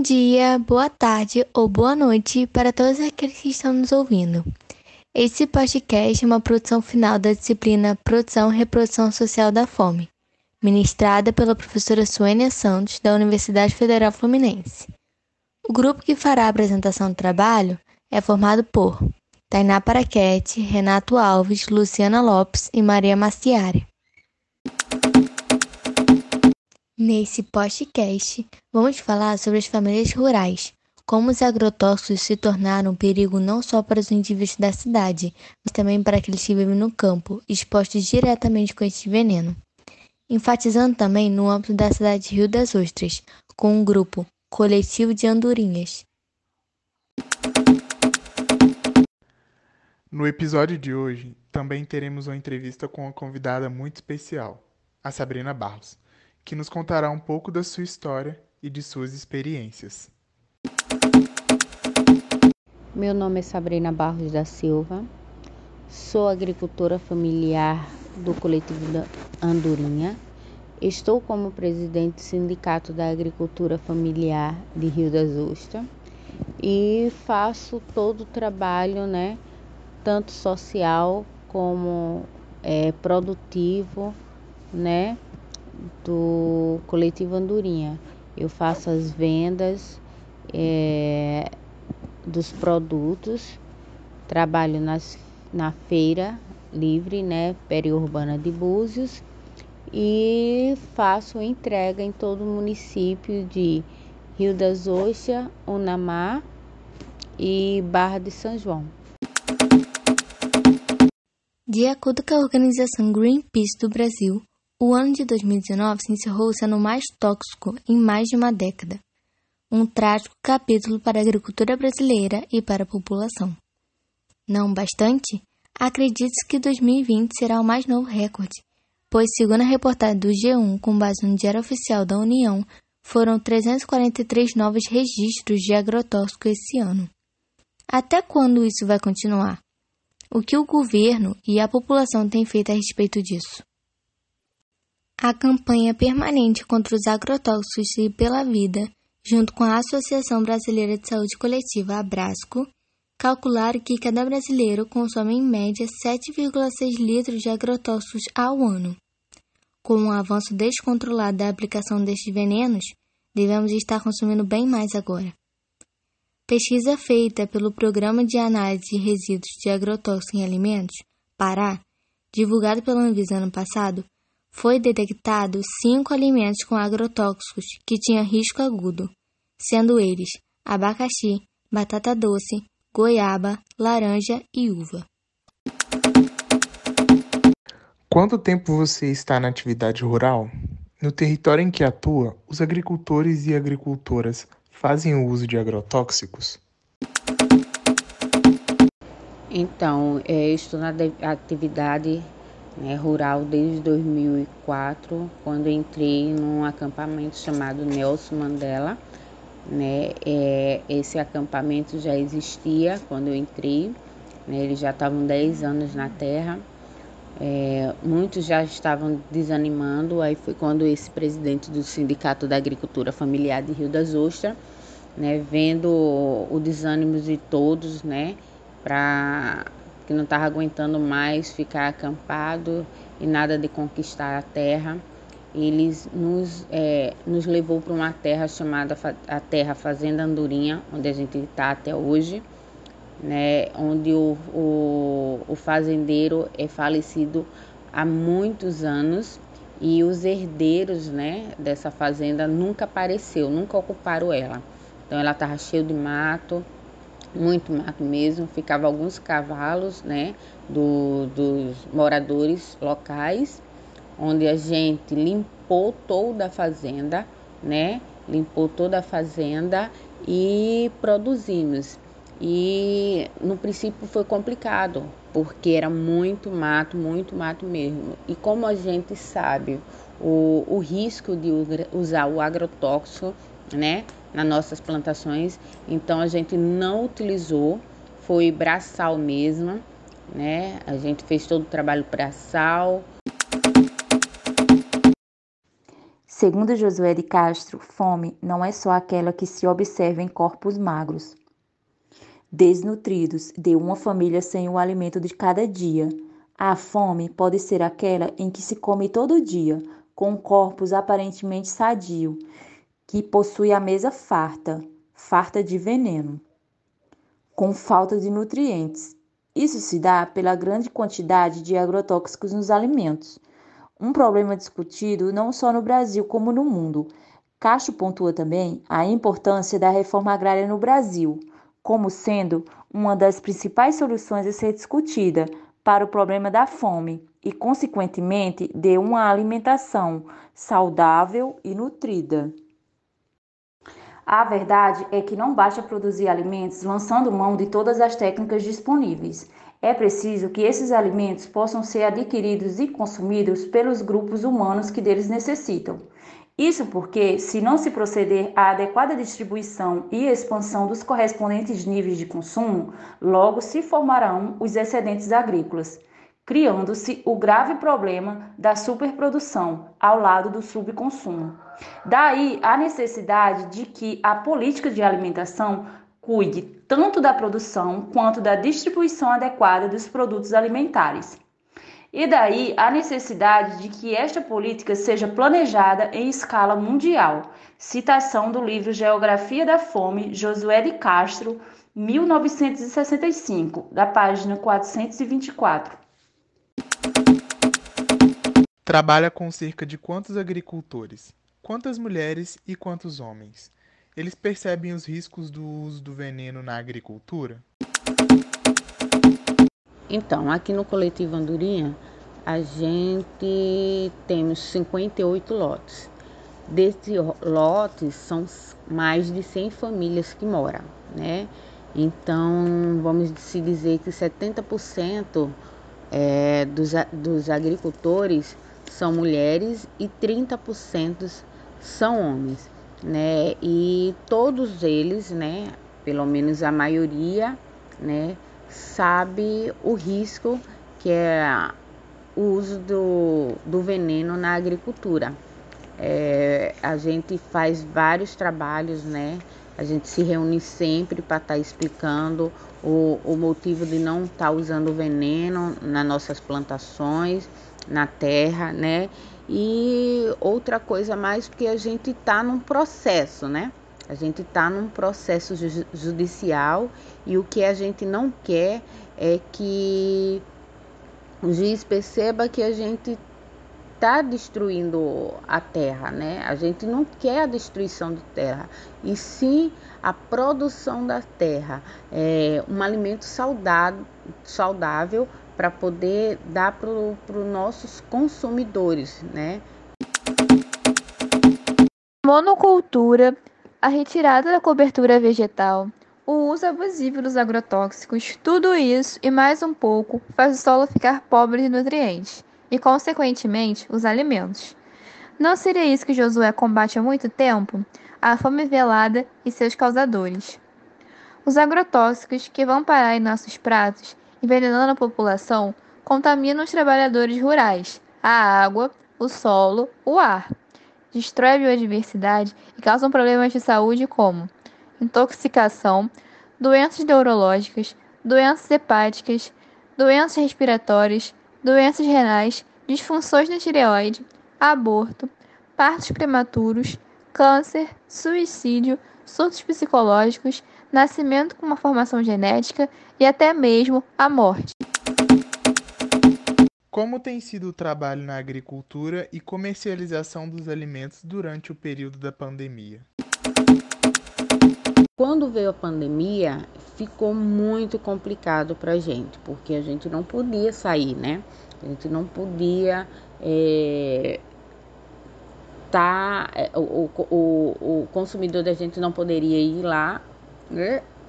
Bom dia, boa tarde ou boa noite para todos aqueles que estão nos ouvindo. Esse podcast é uma produção final da disciplina Produção e Reprodução Social da Fome, ministrada pela professora Suênia Santos, da Universidade Federal Fluminense. O grupo que fará a apresentação do trabalho é formado por Tainá Paraquete, Renato Alves, Luciana Lopes e Maria Maciari. Nesse podcast, vamos falar sobre as famílias rurais, como os agrotóxicos se tornaram um perigo não só para os indivíduos da cidade, mas também para aqueles que vivem no campo, expostos diretamente com este veneno. Enfatizando também no âmbito da cidade de Rio das Ostras, com um grupo Coletivo de Andorinhas. No episódio de hoje, também teremos uma entrevista com uma convidada muito especial, a Sabrina Barros que nos contará um pouco da sua história e de suas experiências. Meu nome é Sabrina Barros da Silva, sou agricultora familiar do coletivo da Andorinha. Estou como presidente do Sindicato da Agricultura Familiar de Rio das Ostras e faço todo o trabalho, né, tanto social como é, produtivo, né, do coletivo Andorinha. Eu faço as vendas é, dos produtos, trabalho nas, na feira livre, né, periurbana de Búzios e faço entrega em todo o município de Rio das Ostras, Unamar e Barra de São João. De acordo com a organização Greenpeace do Brasil, o ano de 2019 se encerrou sendo o mais tóxico em mais de uma década. Um trágico capítulo para a agricultura brasileira e para a população. Não bastante, acredite-se que 2020 será o mais novo recorde, pois, segundo a reportagem do G1, com base no Diário Oficial da União, foram 343 novos registros de agrotóxico esse ano. Até quando isso vai continuar? O que o governo e a população têm feito a respeito disso? A campanha permanente contra os agrotóxicos e pela vida, junto com a Associação Brasileira de Saúde Coletiva, Abrasco, calcularam que cada brasileiro consome em média 7,6 litros de agrotóxicos ao ano. Com o avanço descontrolado da aplicação destes venenos, devemos estar consumindo bem mais agora. Pesquisa feita pelo Programa de Análise de Resíduos de Agrotóxicos em Alimentos, Pará, divulgado pela Anvisa ano passado, foi detectado cinco alimentos com agrotóxicos que tinham risco agudo, sendo eles abacaxi, batata doce, goiaba, laranja e uva. Quanto tempo você está na atividade rural? No território em que atua, os agricultores e agricultoras fazem o uso de agrotóxicos? Então, é, eu estou na atividade né, rural desde 2004, quando entrei num acampamento chamado Nelson Mandela. Né, é, esse acampamento já existia quando eu entrei, né, eles já estavam 10 anos na terra. É, muitos já estavam desanimando, aí foi quando esse presidente do Sindicato da Agricultura Familiar de Rio das Ostras, né, vendo o desânimo de todos, né, para que não estava aguentando mais ficar acampado e nada de conquistar a terra. Eles nos, é, nos levou para uma terra chamada a Terra Fazenda Andorinha, onde a gente está até hoje, né, onde o, o, o fazendeiro é falecido há muitos anos e os herdeiros né, dessa fazenda nunca apareceu, nunca ocuparam ela. Então ela estava cheia de mato, muito mato mesmo, ficava alguns cavalos, né, do, dos moradores locais, onde a gente limpou toda a fazenda, né, limpou toda a fazenda e produzimos. E no princípio foi complicado, porque era muito mato, muito mato mesmo. E como a gente sabe o, o risco de usar o agrotóxico, né, nas nossas plantações. Então a gente não utilizou, foi braçal mesmo, né? A gente fez todo o trabalho braçal. Segundo Josué de Castro, fome não é só aquela que se observa em corpos magros, desnutridos de uma família sem o alimento de cada dia. A fome pode ser aquela em que se come todo dia, com corpos aparentemente sadio, que possui a mesa farta, farta de veneno, com falta de nutrientes. Isso se dá pela grande quantidade de agrotóxicos nos alimentos. Um problema discutido não só no Brasil como no mundo. Castro pontua também a importância da reforma agrária no Brasil, como sendo uma das principais soluções a ser discutida para o problema da fome e, consequentemente, de uma alimentação saudável e nutrida. A verdade é que não basta produzir alimentos lançando mão de todas as técnicas disponíveis. É preciso que esses alimentos possam ser adquiridos e consumidos pelos grupos humanos que deles necessitam. Isso porque, se não se proceder à adequada distribuição e expansão dos correspondentes níveis de consumo, logo se formarão os excedentes agrícolas criando-se o grave problema da superprodução ao lado do subconsumo. Daí a necessidade de que a política de alimentação cuide tanto da produção quanto da distribuição adequada dos produtos alimentares. E daí a necessidade de que esta política seja planejada em escala mundial. Citação do livro Geografia da Fome, Josué de Castro, 1965, da página 424. Trabalha com cerca de quantos agricultores? Quantas mulheres e quantos homens? Eles percebem os riscos do uso do veneno na agricultura? Então, aqui no coletivo Andorinha, a gente temos 58 lotes. Desses lotes, são mais de 100 famílias que moram, né? Então, vamos se dizer que 70% é, dos, dos agricultores são mulheres e 30% são homens, né? E todos eles, né, pelo menos a maioria, né, sabe o risco que é o uso do, do veneno na agricultura. É, a gente faz vários trabalhos, né? A gente se reúne sempre para estar tá explicando o, o motivo de não estar tá usando veneno nas nossas plantações na terra, né? E outra coisa mais porque a gente está num processo, né? A gente está num processo judicial e o que a gente não quer é que o juiz perceba que a gente está destruindo a terra, né? A gente não quer a destruição da terra, e sim a produção da terra, é, um alimento saudável, saudável para poder dar para os nossos consumidores, né? Monocultura, a retirada da cobertura vegetal, o uso abusivo dos agrotóxicos, tudo isso e mais um pouco faz o solo ficar pobre de nutrientes e, consequentemente, os alimentos. Não seria isso que Josué combate há muito tempo? A fome velada e seus causadores. Os agrotóxicos que vão parar em nossos pratos envenenando a população, contaminam os trabalhadores rurais, a água, o solo, o ar. Destrói a biodiversidade e causam problemas de saúde como intoxicação, doenças neurológicas, doenças hepáticas, doenças respiratórias, doenças renais, disfunções na tireoide, aborto, partos prematuros, câncer, suicídio, surtos psicológicos, nascimento com uma formação genética e até mesmo a morte. Como tem sido o trabalho na agricultura e comercialização dos alimentos durante o período da pandemia? Quando veio a pandemia, ficou muito complicado para a gente, porque a gente não podia sair, né? A gente não podia é, tá, é, o, o, o consumidor da gente não poderia ir lá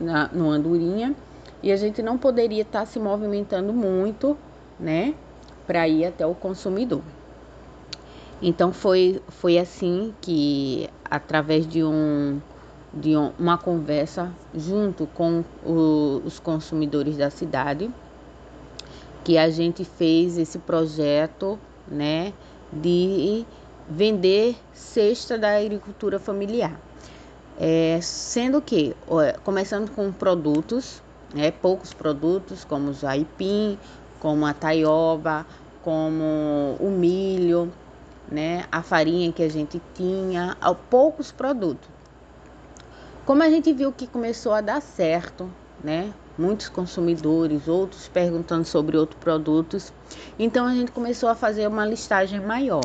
na, no Andorinha e a gente não poderia estar tá se movimentando muito, né, para ir até o consumidor. Então foi, foi assim que através de um de um, uma conversa junto com o, os consumidores da cidade que a gente fez esse projeto, né, de vender cesta da agricultura familiar. É, sendo que, começando com produtos, né, poucos produtos, como o aipim, como a taioba, como o milho, né, a farinha que a gente tinha, poucos produtos. Como a gente viu que começou a dar certo, né? Muitos consumidores, outros perguntando sobre outros produtos. Então a gente começou a fazer uma listagem maior,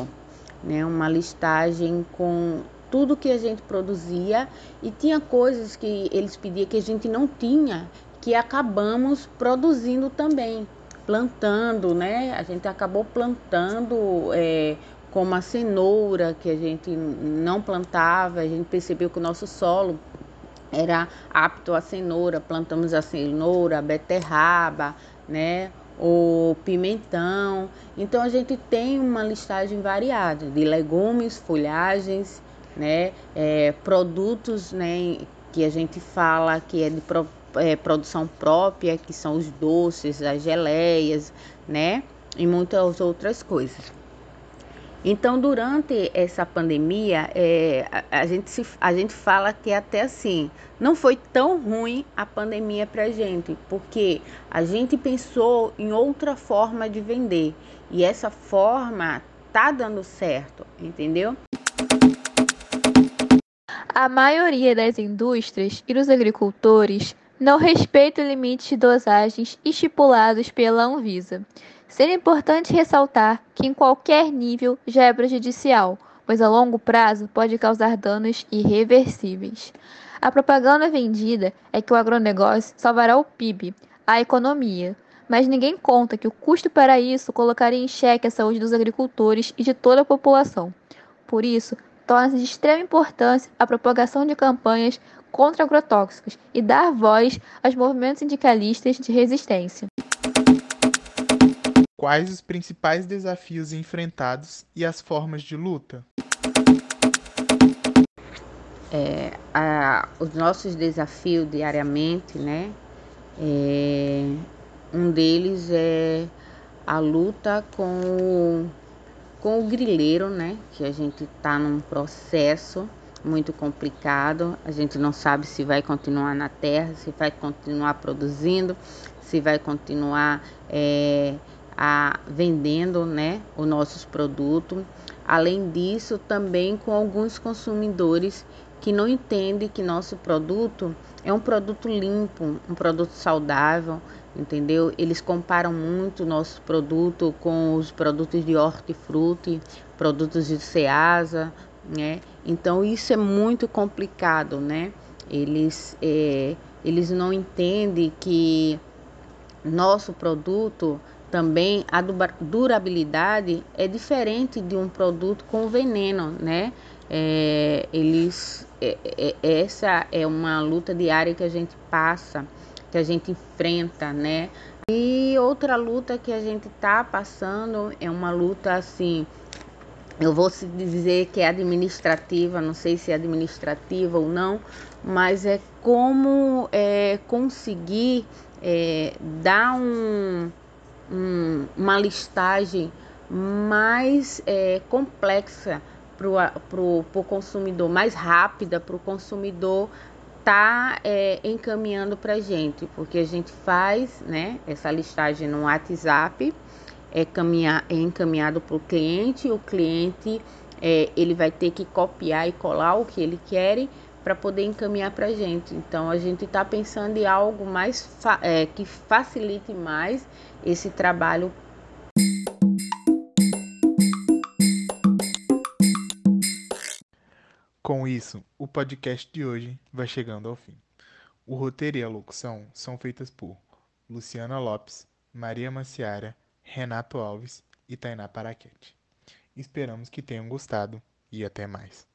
né? Uma listagem com tudo que a gente produzia e tinha coisas que eles pediam que a gente não tinha, que acabamos produzindo também, plantando, né? A gente acabou plantando é, como a cenoura que a gente não plantava, a gente percebeu que o nosso solo era apto à cenoura, plantamos a cenoura, a beterraba, né? O pimentão. Então a gente tem uma listagem variada de legumes, folhagens, né? É, produtos, né? Que a gente fala que é de pro, é, produção própria, que são os doces, as geleias, né? E muitas outras coisas. Então, durante essa pandemia, é, a, a, gente se, a gente fala que até assim, não foi tão ruim a pandemia para a gente, porque a gente pensou em outra forma de vender e essa forma tá dando certo, entendeu? A maioria das indústrias e dos agricultores não respeita o limite de dosagens estipulados pela Anvisa. Seria importante ressaltar que em qualquer nível já é prejudicial, pois a longo prazo pode causar danos irreversíveis. A propaganda vendida é que o agronegócio salvará o PIB, a economia, mas ninguém conta que o custo para isso colocaria em xeque a saúde dos agricultores e de toda a população. Por isso, torna-se de extrema importância a propagação de campanhas contra agrotóxicos e dar voz aos movimentos sindicalistas de resistência. Quais os principais desafios enfrentados e as formas de luta? É, a, os nossos desafios diariamente, né? É, um deles é a luta com com o grileiro, né? Que a gente está num processo muito complicado. A gente não sabe se vai continuar na terra, se vai continuar produzindo, se vai continuar é, a, vendendo né, os nossos produtos. Além disso, também com alguns consumidores que não entendem que nosso produto é um produto limpo, um produto saudável, entendeu? Eles comparam muito nosso produto com os produtos de hortifruti, produtos de ceasa, né? Então isso é muito complicado, né? Eles, é, eles não entendem que nosso produto também a durabilidade é diferente de um produto com veneno, né? É, eles, é, é, essa é uma luta diária que a gente passa, que a gente enfrenta, né? E outra luta que a gente tá passando é uma luta assim, eu vou dizer que é administrativa, não sei se é administrativa ou não, mas é como é, conseguir é, dar um um, uma listagem mais é, complexa para o consumidor, mais rápida para o consumidor tá é, encaminhando para gente, porque a gente faz né, essa listagem no WhatsApp, é, caminhar, é encaminhado para o cliente, o cliente é, ele vai ter que copiar e colar o que ele quer para poder encaminhar para gente. Então a gente está pensando em algo mais fa é, que facilite mais esse trabalho. Com isso, o podcast de hoje vai chegando ao fim. O roteiro e a locução são feitas por Luciana Lopes, Maria Maciara, Renato Alves e Tainá Paraquete. Esperamos que tenham gostado e até mais.